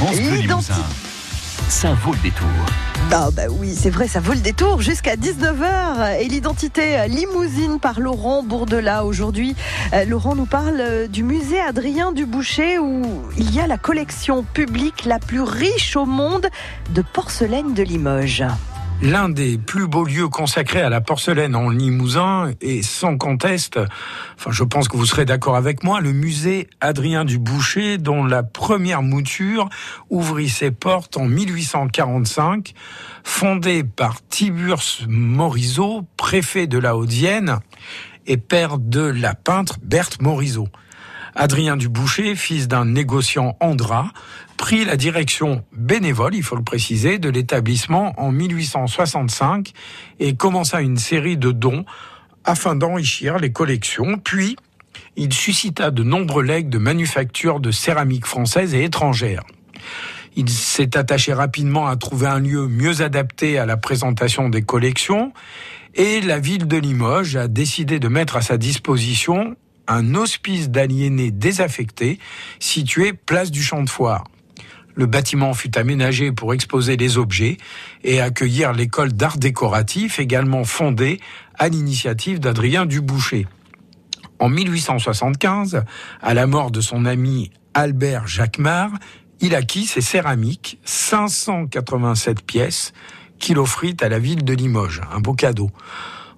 France Bleu Limousin. Ça vaut le détour. Ah bah oui, c'est vrai, ça vaut le détour jusqu'à 19h. Et l'identité limousine par Laurent Bourdelat. Aujourd'hui, euh, Laurent nous parle euh, du musée Adrien Duboucher où il y a la collection publique la plus riche au monde de porcelaine de Limoges l'un des plus beaux lieux consacrés à la porcelaine en Limousin et sans conteste, enfin je pense que vous serez d'accord avec moi, le musée Adrien du Boucher dont la première mouture ouvrit ses portes en 1845, fondé par Tiburce Morisot, préfet de la Haute-Vienne et père de la peintre Berthe Morisot. Adrien Duboucher, fils d'un négociant Andra, prit la direction bénévole, il faut le préciser, de l'établissement en 1865 et commença une série de dons afin d'enrichir les collections. Puis, il suscita de nombreux legs de manufactures de céramique française et étrangères. Il s'est attaché rapidement à trouver un lieu mieux adapté à la présentation des collections et la ville de Limoges a décidé de mettre à sa disposition un hospice d'aliénés désaffectés situé place du Champ de Foire. Le bâtiment fut aménagé pour exposer les objets et accueillir l'école d'art décoratif également fondée à l'initiative d'Adrien Duboucher. En 1875, à la mort de son ami Albert Jacquemart, il acquit ses céramiques, 587 pièces, qu'il offrit à la ville de Limoges, un beau cadeau.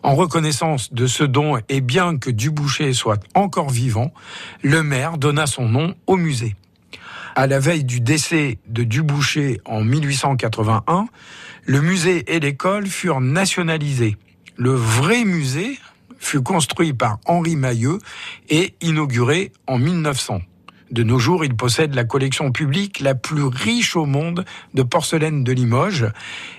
En reconnaissance de ce don et bien que Duboucher soit encore vivant, le maire donna son nom au musée. À la veille du décès de Duboucher en 1881, le musée et l'école furent nationalisés. Le vrai musée fut construit par Henri Mailleux et inauguré en 1900. De nos jours, il possède la collection publique la plus riche au monde de porcelaine de Limoges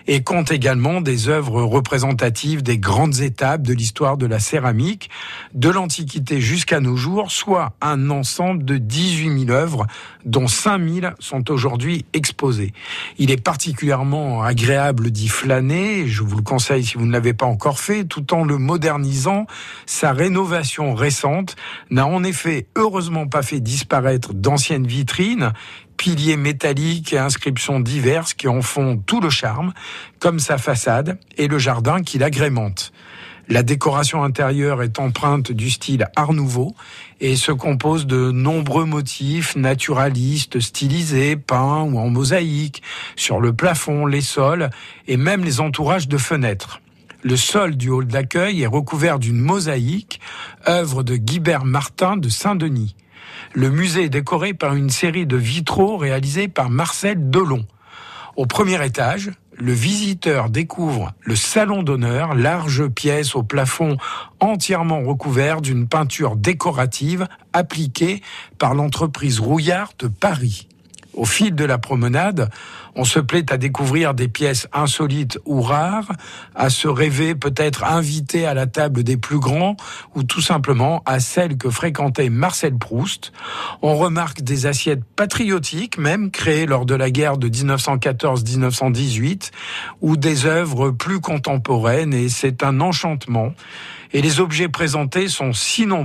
et compte également des œuvres représentatives des grandes étapes de l'histoire de la céramique, de l'Antiquité jusqu'à nos jours, soit un ensemble de 18 000 œuvres, dont 5 000 sont aujourd'hui exposées. Il est particulièrement agréable d'y flâner, je vous le conseille si vous ne l'avez pas encore fait, tout en le modernisant. Sa rénovation récente n'a en effet heureusement pas fait disparaître d'anciennes vitrines, piliers métalliques et inscriptions diverses qui en font tout le charme, comme sa façade et le jardin qui l'agrémente. La décoration intérieure est empreinte du style Art Nouveau et se compose de nombreux motifs naturalistes stylisés, peints ou en mosaïque, sur le plafond, les sols et même les entourages de fenêtres. Le sol du hall d'accueil est recouvert d'une mosaïque, œuvre de Guibert Martin de Saint-Denis. Le musée est décoré par une série de vitraux réalisés par Marcel Delon. Au premier étage, le visiteur découvre le salon d'honneur, large pièce au plafond entièrement recouvert d'une peinture décorative appliquée par l'entreprise Rouillard de Paris. Au fil de la promenade, on se plaît à découvrir des pièces insolites ou rares, à se rêver peut-être invité à la table des plus grands ou tout simplement à celle que fréquentait Marcel Proust. On remarque des assiettes patriotiques, même créées lors de la guerre de 1914-1918, ou des œuvres plus contemporaines et c'est un enchantement. Et les objets présentés sont sinon